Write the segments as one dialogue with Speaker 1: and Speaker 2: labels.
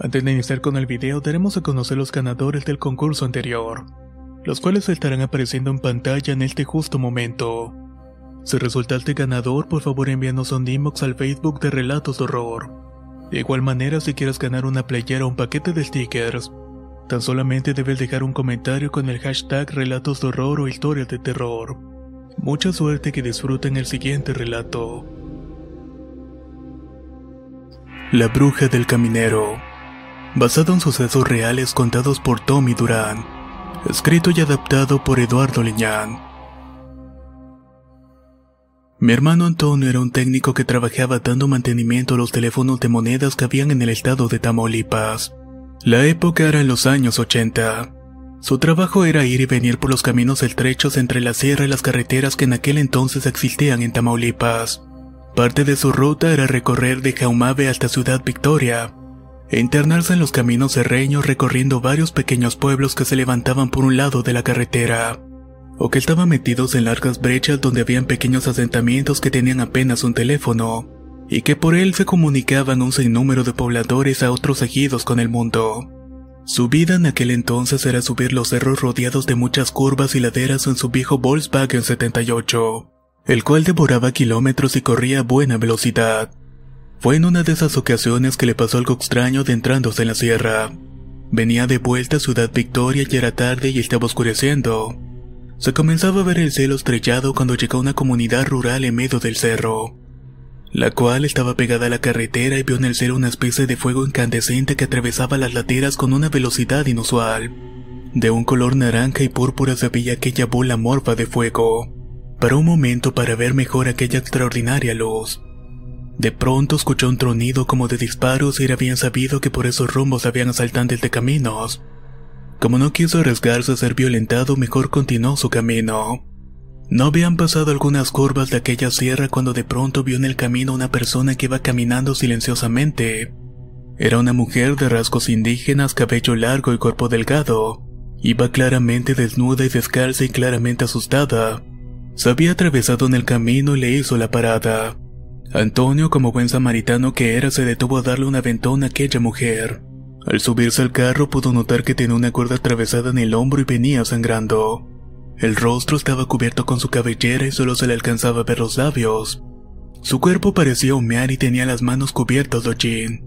Speaker 1: Antes de iniciar con el video, daremos a conocer los ganadores del concurso anterior, los cuales estarán apareciendo en pantalla en este justo momento. Si resultaste ganador, por favor envíanos un inbox al Facebook de Relatos de Horror. De igual manera, si quieres ganar una playera o un paquete de stickers, tan solamente debes dejar un comentario con el hashtag Relatos de Horror o Historias de Terror. Mucha suerte que disfruten el siguiente relato. La bruja del caminero basado en sucesos reales contados por Tommy Durán, escrito y adaptado por Eduardo Liñán. Mi hermano Antonio era un técnico que trabajaba dando mantenimiento a los teléfonos de monedas que habían en el estado de Tamaulipas. La época era en los años 80. Su trabajo era ir y venir por los caminos estrechos entre la sierra y las carreteras que en aquel entonces existían en Tamaulipas. Parte de su ruta era recorrer de Jaumave hasta Ciudad Victoria, e internarse en los caminos serreños recorriendo varios pequeños pueblos que se levantaban por un lado de la carretera, o que estaban metidos en largas brechas donde habían pequeños asentamientos que tenían apenas un teléfono, y que por él se comunicaban un sinnúmero de pobladores a otros ejidos con el mundo. Su vida en aquel entonces era subir los cerros rodeados de muchas curvas y laderas en su viejo Volkswagen 78, el cual devoraba kilómetros y corría a buena velocidad. Fue en una de esas ocasiones que le pasó algo extraño adentrándose en la sierra. Venía de vuelta a Ciudad Victoria y era tarde y estaba oscureciendo. Se comenzaba a ver el cielo estrellado cuando llegó a una comunidad rural en medio del cerro, la cual estaba pegada a la carretera y vio en el cielo una especie de fuego incandescente que atravesaba las laderas con una velocidad inusual. De un color naranja y púrpura se veía aquella bola morfa de fuego. Paró un momento para ver mejor aquella extraordinaria luz. De pronto escuchó un tronido como de disparos y era bien sabido que por esos rumbos habían asaltantes de caminos. Como no quiso arriesgarse a ser violentado, mejor continuó su camino. No habían pasado algunas curvas de aquella sierra cuando de pronto vio en el camino una persona que iba caminando silenciosamente. Era una mujer de rasgos indígenas, cabello largo y cuerpo delgado. Iba claramente desnuda y descalza y claramente asustada. Se había atravesado en el camino y le hizo la parada. Antonio, como buen samaritano que era, se detuvo a darle un aventón a aquella mujer. Al subirse al carro pudo notar que tenía una cuerda atravesada en el hombro y venía sangrando. El rostro estaba cubierto con su cabellera y solo se le alcanzaba a ver los labios. Su cuerpo parecía humear y tenía las manos cubiertas de hollín.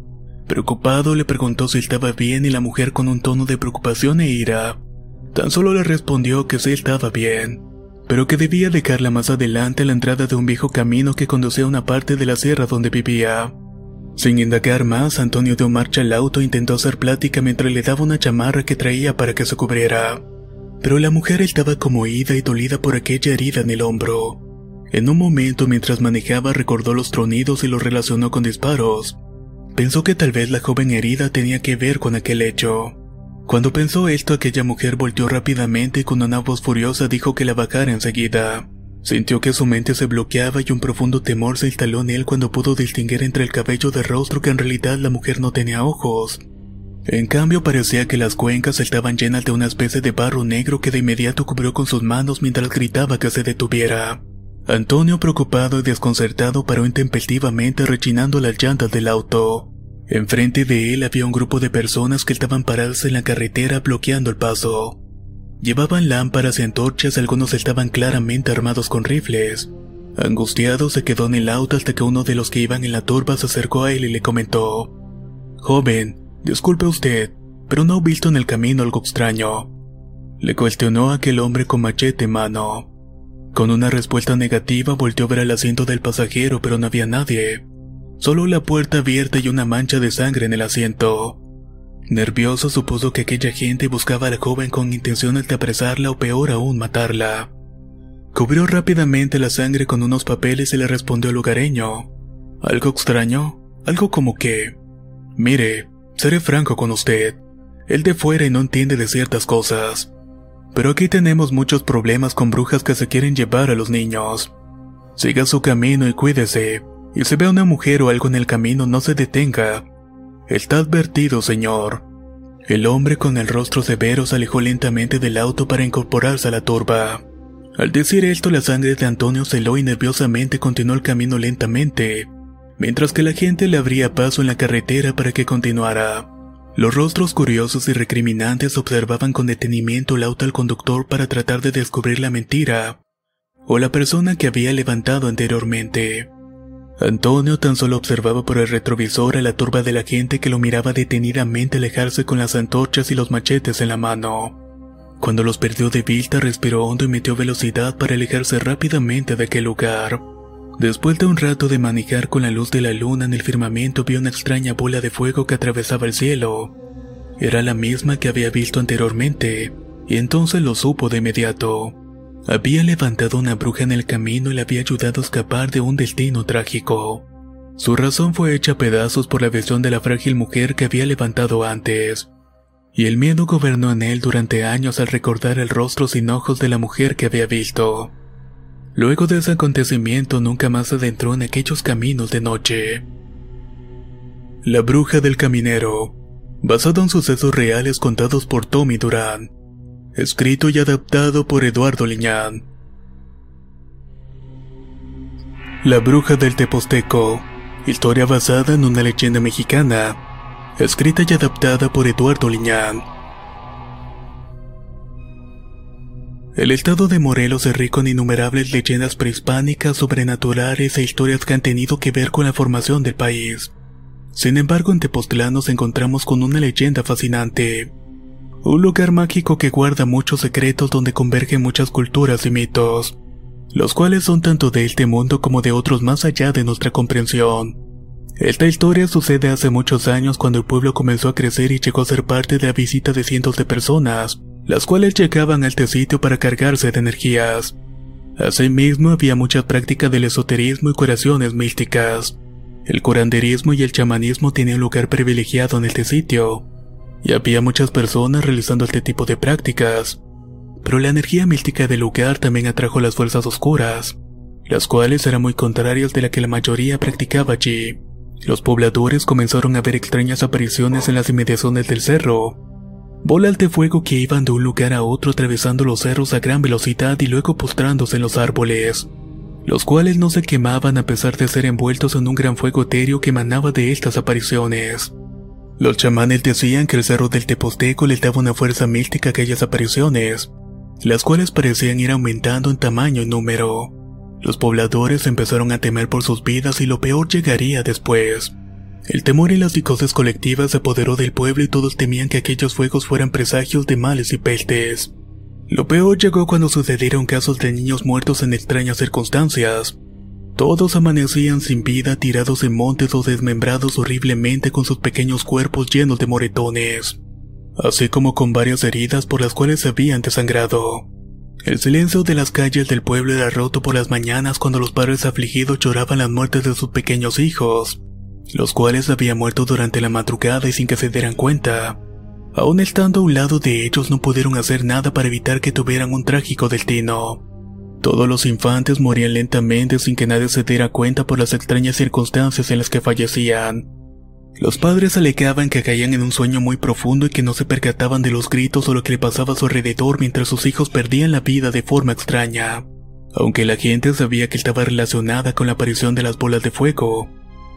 Speaker 1: Preocupado le preguntó si estaba bien y la mujer con un tono de preocupación e ira. Tan solo le respondió que sí estaba bien pero que debía dejarla más adelante a la entrada de un viejo camino que conducía a una parte de la sierra donde vivía. Sin indagar más, Antonio dio marcha al auto e intentó hacer plática mientras le daba una chamarra que traía para que se cubriera. Pero la mujer estaba como ida y dolida por aquella herida en el hombro. En un momento mientras manejaba recordó los tronidos y los relacionó con disparos. Pensó que tal vez la joven herida tenía que ver con aquel hecho. Cuando pensó esto, aquella mujer volteó rápidamente y con una voz furiosa dijo que la bajara enseguida. Sintió que su mente se bloqueaba y un profundo temor se instaló en él cuando pudo distinguir entre el cabello de rostro que en realidad la mujer no tenía ojos. En cambio parecía que las cuencas estaban llenas de una especie de barro negro que de inmediato cubrió con sus manos mientras gritaba que se detuviera. Antonio, preocupado y desconcertado, paró intempestivamente rechinando las llantas del auto. Enfrente de él había un grupo de personas que estaban paradas en la carretera bloqueando el paso. Llevaban lámparas y antorchas, algunos estaban claramente armados con rifles. Angustiado se quedó en el auto hasta que uno de los que iban en la turba se acercó a él y le comentó: Joven, disculpe usted, pero no he visto en el camino algo extraño. Le cuestionó aquel hombre con machete en mano. Con una respuesta negativa volteó a ver al asiento del pasajero, pero no había nadie. Solo la puerta abierta y una mancha de sangre en el asiento. Nervioso supuso que aquella gente buscaba a la joven con intenciones de apresarla o peor aún matarla. Cubrió rápidamente la sangre con unos papeles y le respondió al lugareño. ¿Algo extraño? Algo como que... Mire, seré franco con usted. Él de fuera y no entiende de ciertas cosas. Pero aquí tenemos muchos problemas con brujas que se quieren llevar a los niños. Siga su camino y cuídese. Y si ve a una mujer o algo en el camino, no se detenga. Está advertido, señor. El hombre con el rostro severo se alejó lentamente del auto para incorporarse a la turba. Al decir esto, la sangre de Antonio se heló y nerviosamente continuó el camino lentamente, mientras que la gente le abría paso en la carretera para que continuara. Los rostros curiosos y recriminantes observaban con detenimiento el auto al conductor para tratar de descubrir la mentira o la persona que había levantado anteriormente. Antonio tan solo observaba por el retrovisor a la turba de la gente que lo miraba detenidamente alejarse con las antorchas y los machetes en la mano. Cuando los perdió de vista respiró hondo y metió velocidad para alejarse rápidamente de aquel lugar. Después de un rato de manejar con la luz de la luna en el firmamento vio una extraña bola de fuego que atravesaba el cielo. Era la misma que había visto anteriormente, y entonces lo supo de inmediato. Había levantado una bruja en el camino y le había ayudado a escapar de un destino trágico. Su razón fue hecha a pedazos por la visión de la frágil mujer que había levantado antes. Y el miedo gobernó en él durante años al recordar el rostro sin ojos de la mujer que había visto. Luego de ese acontecimiento nunca más adentró en aquellos caminos de noche. La bruja del caminero, basado en sucesos reales contados por Tommy Durán, escrito y adaptado por Eduardo Liñán. La bruja del Teposteco, historia basada en una leyenda mexicana, escrita y adaptada por Eduardo Liñán. El estado de Morelos es rico en innumerables leyendas prehispánicas, sobrenaturales e historias que han tenido que ver con la formación del país. Sin embargo, en Tepoztlán nos encontramos con una leyenda fascinante. Un lugar mágico que guarda muchos secretos donde convergen muchas culturas y mitos, los cuales son tanto de este mundo como de otros más allá de nuestra comprensión. Esta historia sucede hace muchos años cuando el pueblo comenzó a crecer y llegó a ser parte de la visita de cientos de personas, las cuales llegaban a este sitio para cargarse de energías. Asimismo, había mucha práctica del esoterismo y curaciones místicas. El curanderismo y el chamanismo tenían lugar privilegiado en este sitio, y había muchas personas realizando este tipo de prácticas. Pero la energía mística del lugar también atrajo las fuerzas oscuras, las cuales eran muy contrarias de la que la mayoría practicaba allí. Los pobladores comenzaron a ver extrañas apariciones en las inmediaciones del cerro, bolas de fuego que iban de un lugar a otro atravesando los cerros a gran velocidad y luego postrándose en los árboles, los cuales no se quemaban a pesar de ser envueltos en un gran fuego etéreo que emanaba de estas apariciones. Los chamanes decían que el cerro del Teposteco les daba una fuerza mística a aquellas apariciones, las cuales parecían ir aumentando en tamaño y número. Los pobladores empezaron a temer por sus vidas y lo peor llegaría después. El temor y las psicosis colectivas se apoderó del pueblo y todos temían que aquellos fuegos fueran presagios de males y pestes. Lo peor llegó cuando sucedieron casos de niños muertos en extrañas circunstancias. Todos amanecían sin vida tirados en montes o desmembrados horriblemente con sus pequeños cuerpos llenos de moretones, así como con varias heridas por las cuales se habían desangrado. El silencio de las calles del pueblo era roto por las mañanas cuando los padres afligidos lloraban las muertes de sus pequeños hijos, los cuales habían muerto durante la madrugada y sin que se dieran cuenta. Aún estando a un lado de ellos no pudieron hacer nada para evitar que tuvieran un trágico destino. Todos los infantes morían lentamente sin que nadie se diera cuenta por las extrañas circunstancias en las que fallecían. Los padres alegaban que caían en un sueño muy profundo y que no se percataban de los gritos o lo que le pasaba a su alrededor mientras sus hijos perdían la vida de forma extraña. Aunque la gente sabía que estaba relacionada con la aparición de las bolas de fuego,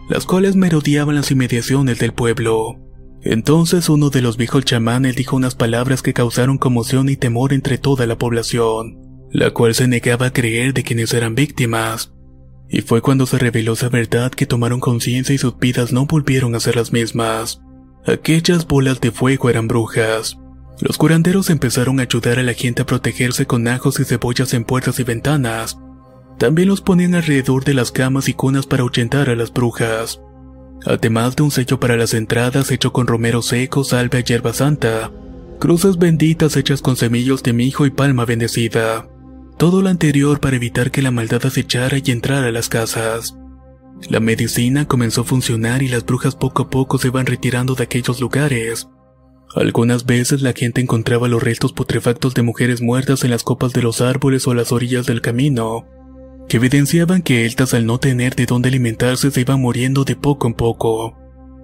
Speaker 1: las cuales merodeaban las inmediaciones del pueblo. Entonces uno de los viejos chamanes dijo unas palabras que causaron conmoción y temor entre toda la población, la cual se negaba a creer de quienes eran víctimas. Y fue cuando se reveló esa verdad que tomaron conciencia y sus vidas no volvieron a ser las mismas. Aquellas bolas de fuego eran brujas, Los curanderos empezaron a ayudar a la gente a protegerse con ajos y cebollas en puertas y ventanas. También los ponían alrededor de las camas y cunas para ahuyentar a las brujas. Además de un sello para las entradas hecho con romero seco, salvia y hierba santa. Cruces benditas hechas con semillos de mijo y palma bendecida. Todo lo anterior para evitar que la maldad acechara y entrara a las casas. La medicina comenzó a funcionar y las brujas poco a poco se iban retirando de aquellos lugares. Algunas veces la gente encontraba los restos putrefactos de mujeres muertas en las copas de los árboles o las orillas del camino, que evidenciaban que estas al no tener de dónde alimentarse se iban muriendo de poco en poco.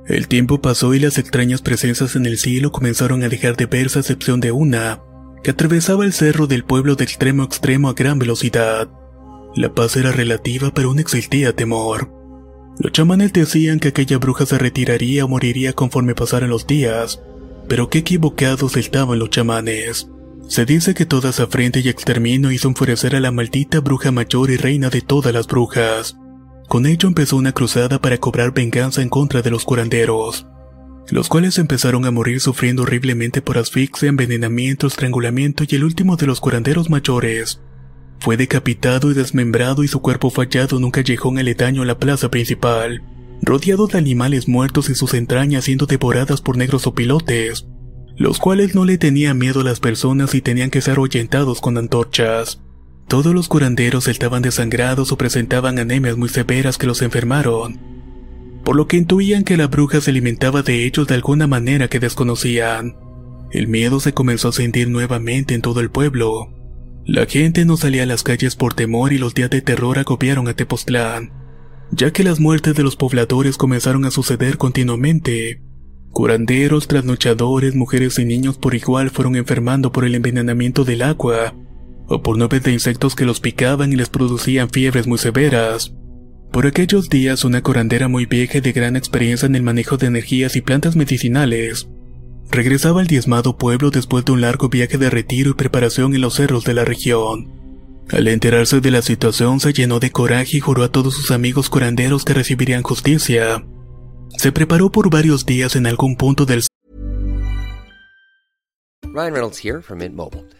Speaker 1: El tiempo pasó y las extrañas presencias en el cielo comenzaron a dejar de verse a excepción de una, que atravesaba el cerro del pueblo de extremo a extremo a gran velocidad. La paz era relativa pero aún existía temor. Los chamanes decían que aquella bruja se retiraría o moriría conforme pasaran los días, pero qué equivocados estaban los chamanes. Se dice que toda esa frente y exterminio hizo enfurecer a la maldita bruja mayor y reina de todas las brujas. Con ello empezó una cruzada para cobrar venganza en contra de los curanderos, los cuales empezaron a morir sufriendo horriblemente por asfixia, envenenamiento, estrangulamiento y el último de los curanderos mayores. Fue decapitado y desmembrado y su cuerpo fallado en un callejón aledaño a la plaza principal rodeado de animales muertos y sus entrañas siendo devoradas por negros opilotes, los cuales no le tenían miedo a las personas y tenían que ser ahuyentados con antorchas. Todos los curanderos estaban desangrados o presentaban anemias muy severas que los enfermaron, por lo que intuían que la bruja se alimentaba de ellos de alguna manera que desconocían. El miedo se comenzó a sentir nuevamente en todo el pueblo. La gente no salía a las calles por temor y los días de terror agobiaron a Tepoztlán ya que las muertes de los pobladores comenzaron a suceder continuamente. Curanderos, trasnochadores, mujeres y niños por igual fueron enfermando por el envenenamiento del agua, o por nubes de insectos que los picaban y les producían fiebres muy severas. Por aquellos días una curandera muy vieja y de gran experiencia en el manejo de energías y plantas medicinales, regresaba al diezmado pueblo después de un largo viaje de retiro y preparación en los cerros de la región. Al enterarse de la situación se llenó de coraje y juró a todos sus amigos curanderos que recibirían justicia. Se preparó por varios días en algún punto del
Speaker 2: Ryan Reynolds here from Mint Mobile.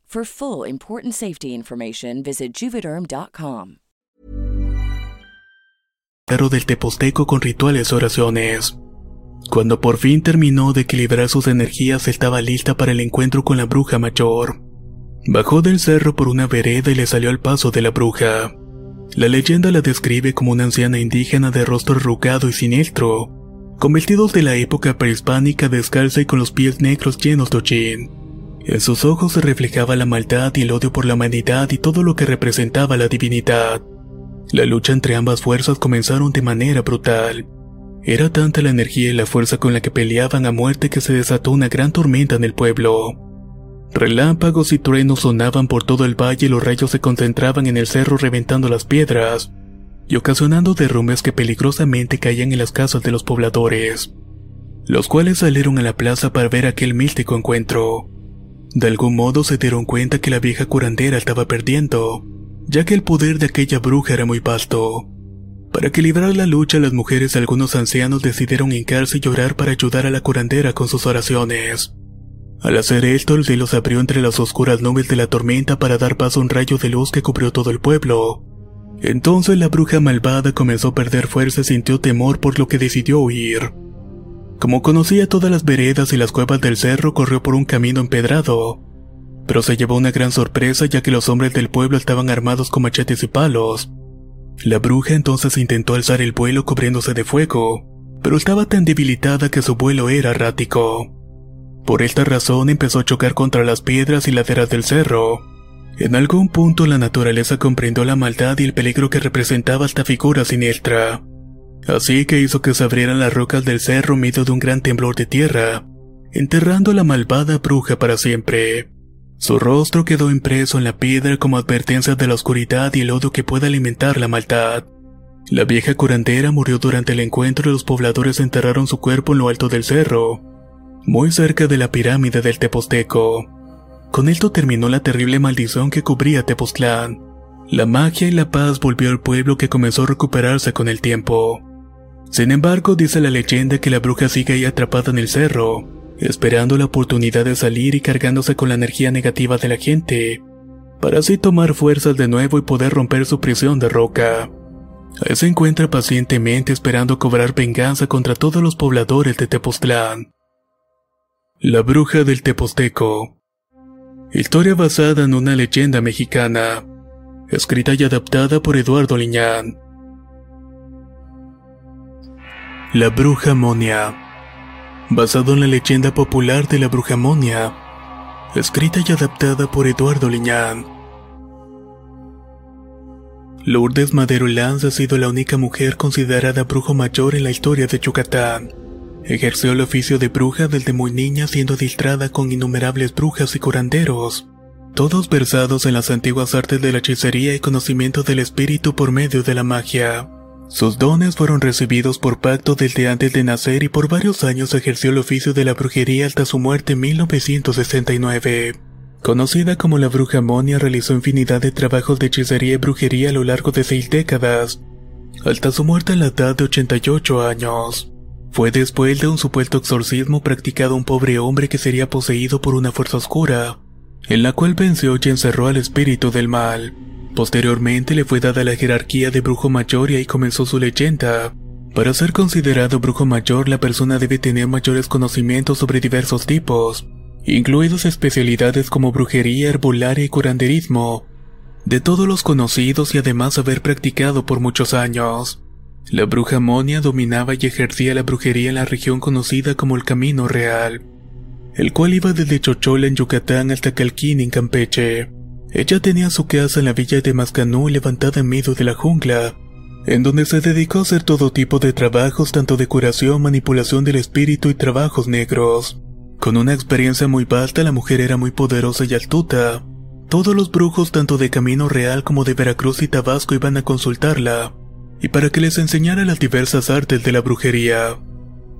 Speaker 3: For full important safety information, visit juvederm.com.
Speaker 1: del Teposteco con rituales y oraciones. Cuando por fin terminó de equilibrar sus energías, estaba lista para el encuentro con la bruja mayor. Bajó del cerro por una vereda y le salió al paso de la bruja. La leyenda la describe como una anciana indígena de rostro arrugado y siniestro, con vestidos de la época prehispánica descalza y con los pies negros llenos de hollín. En sus ojos se reflejaba la maldad y el odio por la humanidad y todo lo que representaba la divinidad. La lucha entre ambas fuerzas comenzaron de manera brutal. Era tanta la energía y la fuerza con la que peleaban a muerte que se desató una gran tormenta en el pueblo. Relámpagos y truenos sonaban por todo el valle y los rayos se concentraban en el cerro reventando las piedras y ocasionando derrumbes que peligrosamente caían en las casas de los pobladores. los cuales salieron a la plaza para ver aquel místico encuentro. De algún modo se dieron cuenta que la vieja curandera estaba perdiendo, ya que el poder de aquella bruja era muy vasto. Para equilibrar la lucha, las mujeres y algunos ancianos decidieron hincarse y llorar para ayudar a la curandera con sus oraciones. Al hacer esto, el cielo se abrió entre las oscuras nubes de la tormenta para dar paso a un rayo de luz que cubrió todo el pueblo. Entonces la bruja malvada comenzó a perder fuerza y sintió temor por lo que decidió huir. Como conocía todas las veredas y las cuevas del cerro, corrió por un camino empedrado. Pero se llevó una gran sorpresa ya que los hombres del pueblo estaban armados con machetes y palos. La bruja entonces intentó alzar el vuelo cubriéndose de fuego, pero estaba tan debilitada que su vuelo era errático. Por esta razón empezó a chocar contra las piedras y laderas del cerro. En algún punto la naturaleza comprendió la maldad y el peligro que representaba esta figura siniestra. Así que hizo que se abrieran las rocas del cerro medio de un gran temblor de tierra, enterrando a la malvada bruja para siempre. Su rostro quedó impreso en la piedra como advertencia de la oscuridad y el odio que puede alimentar la maldad. La vieja curandera murió durante el encuentro y los pobladores enterraron su cuerpo en lo alto del cerro, muy cerca de la pirámide del Teposteco. Con esto terminó la terrible maldición que cubría Tepoztlán. La magia y la paz volvió al pueblo que comenzó a recuperarse con el tiempo. Sin embargo, dice la leyenda que la bruja sigue ahí atrapada en el cerro, esperando la oportunidad de salir y cargándose con la energía negativa de la gente, para así tomar fuerzas de nuevo y poder romper su prisión de roca. Ahí se encuentra pacientemente esperando cobrar venganza contra todos los pobladores de Tepoztlán. La bruja del Teposteco. Historia basada en una leyenda mexicana, escrita y adaptada por Eduardo Liñán. La Bruja Monia. Basado en la leyenda popular de la Bruja Monia. Escrita y adaptada por Eduardo Liñán. Lourdes Madero Lanz ha sido la única mujer considerada brujo mayor en la historia de Yucatán. Ejerció el oficio de bruja desde muy niña siendo adiestrada con innumerables brujas y curanderos, todos versados en las antiguas artes de la hechicería y conocimiento del espíritu por medio de la magia. Sus dones fueron recibidos por pacto desde antes de nacer y por varios años ejerció el oficio de la brujería hasta su muerte en 1969. Conocida como la bruja Monia, realizó infinidad de trabajos de hechicería y brujería a lo largo de seis décadas, hasta su muerte a la edad de 88 años. Fue después de un supuesto exorcismo practicado a un pobre hombre que sería poseído por una fuerza oscura, en la cual venció y encerró al espíritu del mal. Posteriormente le fue dada la jerarquía de brujo mayor y ahí comenzó su leyenda. Para ser considerado brujo mayor, la persona debe tener mayores conocimientos sobre diversos tipos, incluidos especialidades como brujería, herbolaria y curanderismo, de todos los conocidos y además haber practicado por muchos años. La bruja Monia dominaba y ejercía la brujería en la región conocida como el Camino Real, el cual iba desde Chochola en Yucatán hasta Calquín en Campeche. Ella tenía su casa en la villa de Mascanú levantada en medio de la jungla, en donde se dedicó a hacer todo tipo de trabajos tanto de curación, manipulación del espíritu y trabajos negros. Con una experiencia muy vasta la mujer era muy poderosa y astuta. Todos los brujos tanto de Camino Real como de Veracruz y Tabasco iban a consultarla, y para que les enseñara las diversas artes de la brujería.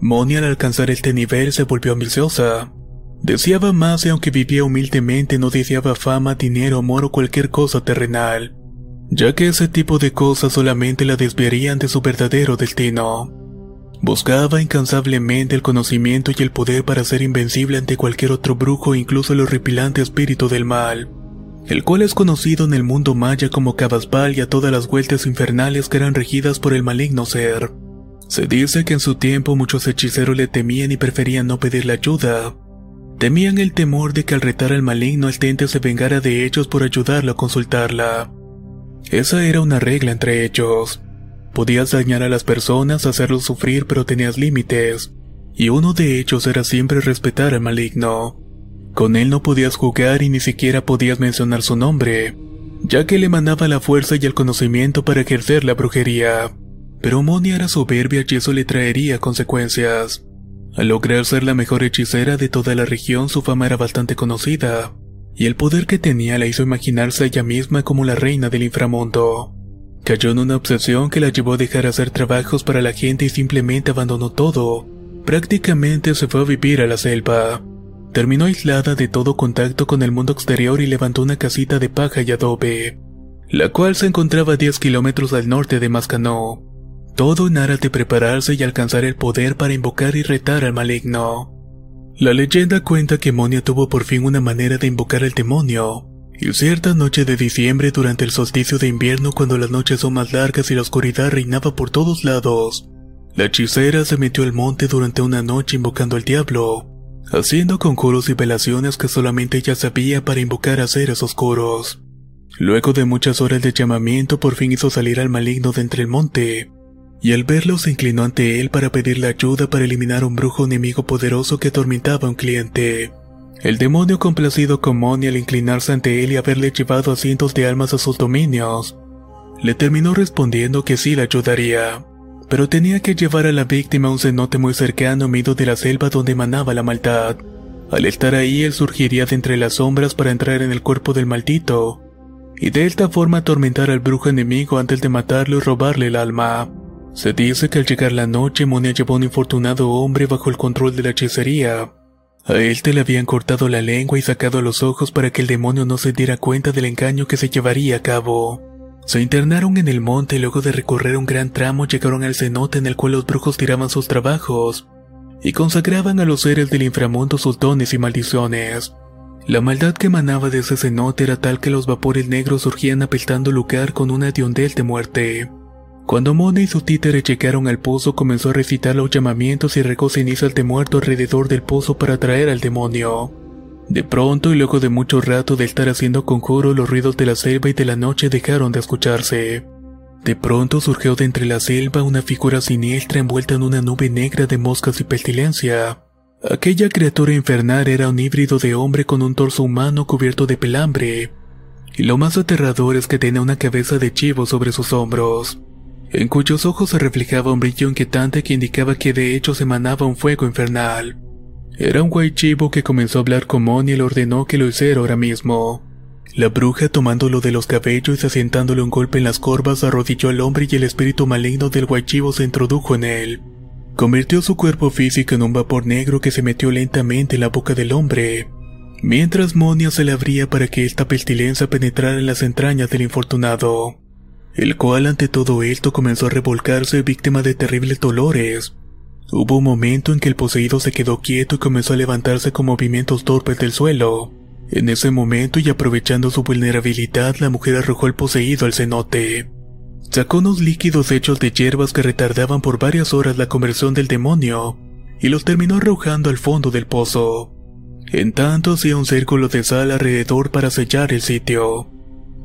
Speaker 1: Moni al alcanzar este nivel se volvió ambiciosa. Deseaba más y aunque vivía humildemente no deseaba fama, dinero, amor o cualquier cosa terrenal, ya que ese tipo de cosas solamente la desviarían de su verdadero destino. Buscaba incansablemente el conocimiento y el poder para ser invencible ante cualquier otro brujo, incluso el horripilante espíritu del mal, el cual es conocido en el mundo maya como Cabasbal y a todas las vueltas infernales que eran regidas por el maligno ser. Se dice que en su tiempo muchos hechiceros le temían y preferían no pedirle ayuda, Temían el temor de que al retar al maligno el tente se vengara de ellos por ayudarlo a consultarla. Esa era una regla entre ellos. Podías dañar a las personas, hacerlos sufrir, pero tenías límites, y uno de ellos era siempre respetar al maligno. Con él no podías jugar y ni siquiera podías mencionar su nombre, ya que le mandaba la fuerza y el conocimiento para ejercer la brujería. Pero Moni era soberbia y eso le traería consecuencias. Al lograr ser la mejor hechicera de toda la región, su fama era bastante conocida, y el poder que tenía la hizo imaginarse a ella misma como la reina del inframundo. Cayó en una obsesión que la llevó a dejar hacer trabajos para la gente y simplemente abandonó todo, Prácticamente se fue a vivir a la selva. Terminó aislada de todo contacto con el mundo exterior y levantó una casita de paja y adobe, la cual se encontraba a 10 kilómetros al norte de Mascanó. Todo en aras de prepararse y alcanzar el poder para invocar y retar al maligno. La leyenda cuenta que Monia tuvo por fin una manera de invocar al demonio, y cierta noche de diciembre durante el solsticio de invierno cuando las noches son más largas y la oscuridad reinaba por todos lados, la hechicera se metió al monte durante una noche invocando al diablo, haciendo conjuros y velaciones que solamente ella sabía para invocar a seres oscuros. Luego de muchas horas de llamamiento por fin hizo salir al maligno de entre el monte, y al verlo se inclinó ante él para pedirle ayuda para eliminar un brujo enemigo poderoso que atormentaba a un cliente. El demonio complacido con Moni al inclinarse ante él y haberle llevado a cientos de almas a sus dominios, le terminó respondiendo que sí le ayudaría, pero tenía que llevar a la víctima a un cenote muy cercano medio de la selva donde emanaba la maldad. Al estar ahí él surgiría de entre las sombras para entrar en el cuerpo del maldito, y de esta forma atormentar al brujo enemigo antes de matarlo y robarle el alma. Se dice que al llegar la noche Monia llevó a un infortunado hombre bajo el control de la hechicería, a él te le habían cortado la lengua y sacado los ojos para que el demonio no se diera cuenta del engaño que se llevaría a cabo. Se internaron en el monte y luego de recorrer un gran tramo llegaron al cenote en el cual los brujos tiraban sus trabajos y consagraban a los seres del inframundo sus dones y maldiciones. La maldad que emanaba de ese cenote era tal que los vapores negros surgían apestando el lugar con una diondel de muerte. Cuando Mona y su títere llegaron al pozo, comenzó a recitar los llamamientos y regó cenizas de muerto alrededor del pozo para atraer al demonio. De pronto y luego de mucho rato de estar haciendo conjuro, los ruidos de la selva y de la noche dejaron de escucharse. De pronto surgió de entre la selva una figura siniestra envuelta en una nube negra de moscas y pestilencia. Aquella criatura infernal era un híbrido de hombre con un torso humano cubierto de pelambre. Y lo más aterrador es que tenía una cabeza de chivo sobre sus hombros en cuyos ojos se reflejaba un brillo inquietante que indicaba que de hecho se emanaba un fuego infernal. Era un guaychivo que comenzó a hablar con Moni y le ordenó que lo hiciera ahora mismo. La bruja tomándolo de los cabellos y asentándole un golpe en las corvas arrodilló al hombre y el espíritu maligno del guaychivo se introdujo en él. Convirtió su cuerpo físico en un vapor negro que se metió lentamente en la boca del hombre, mientras Monia se le abría para que esta pestilencia penetrara en las entrañas del infortunado el cual ante todo esto comenzó a revolcarse víctima de terribles dolores. Hubo un momento en que el poseído se quedó quieto y comenzó a levantarse con movimientos torpes del suelo. En ese momento y aprovechando su vulnerabilidad, la mujer arrojó al poseído al cenote. Sacó unos líquidos hechos de hierbas que retardaban por varias horas la conversión del demonio, y los terminó arrojando al fondo del pozo. En tanto hacía un círculo de sal alrededor para sellar el sitio.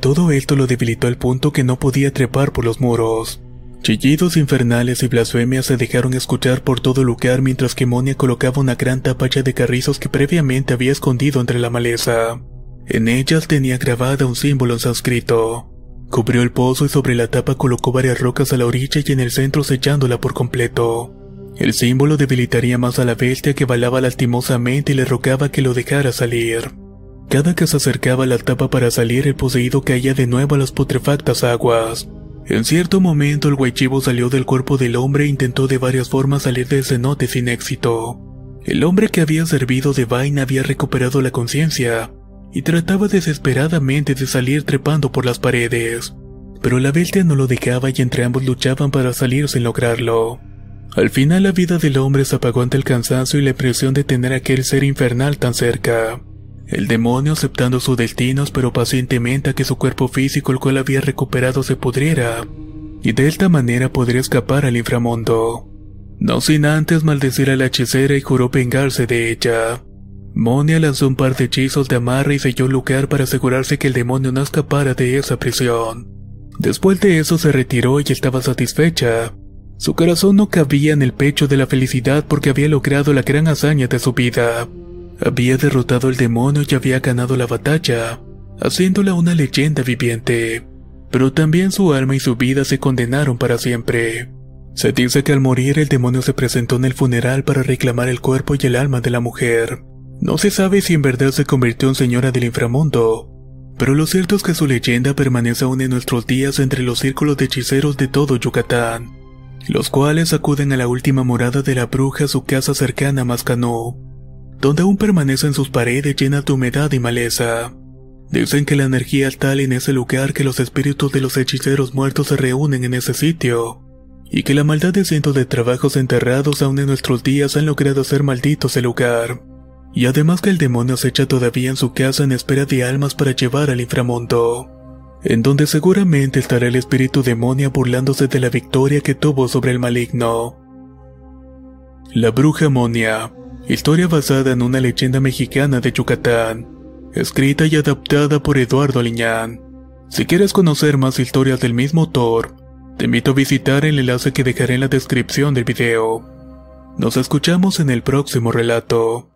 Speaker 1: Todo esto lo debilitó al punto que no podía trepar por los muros. Chillidos infernales y blasfemias se dejaron escuchar por todo lugar mientras que Monia colocaba una gran tapacha de carrizos que previamente había escondido entre la maleza. En ellas tenía grabada un símbolo en sánscrito. Cubrió el pozo y sobre la tapa colocó varias rocas a la orilla y en el centro sellándola por completo. El símbolo debilitaría más a la bestia que balaba lastimosamente y le rogaba que lo dejara salir. Cada que se acercaba a la tapa para salir, el poseído caía de nuevo a las putrefactas aguas. En cierto momento, el guaychivo salió del cuerpo del hombre e intentó de varias formas salir del cenote sin éxito. El hombre que había servido de vaina había recuperado la conciencia y trataba desesperadamente de salir trepando por las paredes. Pero la bestia no lo dejaba y entre ambos luchaban para salir sin lograrlo. Al final la vida del hombre se apagó ante el cansancio y la impresión de tener aquel ser infernal tan cerca. El demonio aceptando su destino esperó pacientemente a que su cuerpo físico el cual había recuperado se pudriera, y de esta manera podría escapar al inframundo. No sin antes maldecir a la hechicera y juró vengarse de ella. Monia lanzó un par de hechizos de amarre y selló el lugar para asegurarse que el demonio no escapara de esa prisión. Después de eso se retiró y estaba satisfecha. Su corazón no cabía en el pecho de la felicidad porque había logrado la gran hazaña de su vida. Había derrotado al demonio y había ganado la batalla, haciéndola una leyenda viviente. Pero también su alma y su vida se condenaron para siempre. Se dice que al morir el demonio se presentó en el funeral para reclamar el cuerpo y el alma de la mujer. No se sabe si en verdad se convirtió en señora del inframundo, pero lo cierto es que su leyenda permanece aún en nuestros días entre los círculos de hechiceros de todo Yucatán. los cuales acuden a la última morada de la bruja a su casa cercana a Mascanó, donde aún permanecen sus paredes llenas de humedad y maleza. Dicen que la energía es tal en ese lugar que los espíritus de los hechiceros muertos se reúnen en ese sitio, y que la maldad de cientos de trabajos enterrados aún en nuestros días han logrado hacer malditos el lugar. Y además que el demonio se echa todavía en su casa en espera de almas para llevar al inframundo, en donde seguramente estará el espíritu demonia burlándose de la victoria que tuvo sobre el maligno. La bruja Monia, historia basada en una leyenda mexicana de Yucatán, escrita y adaptada por Eduardo Liñán. Si quieres conocer más historias del mismo autor, te invito a visitar el enlace que dejaré en la descripción del video. Nos escuchamos en el próximo relato.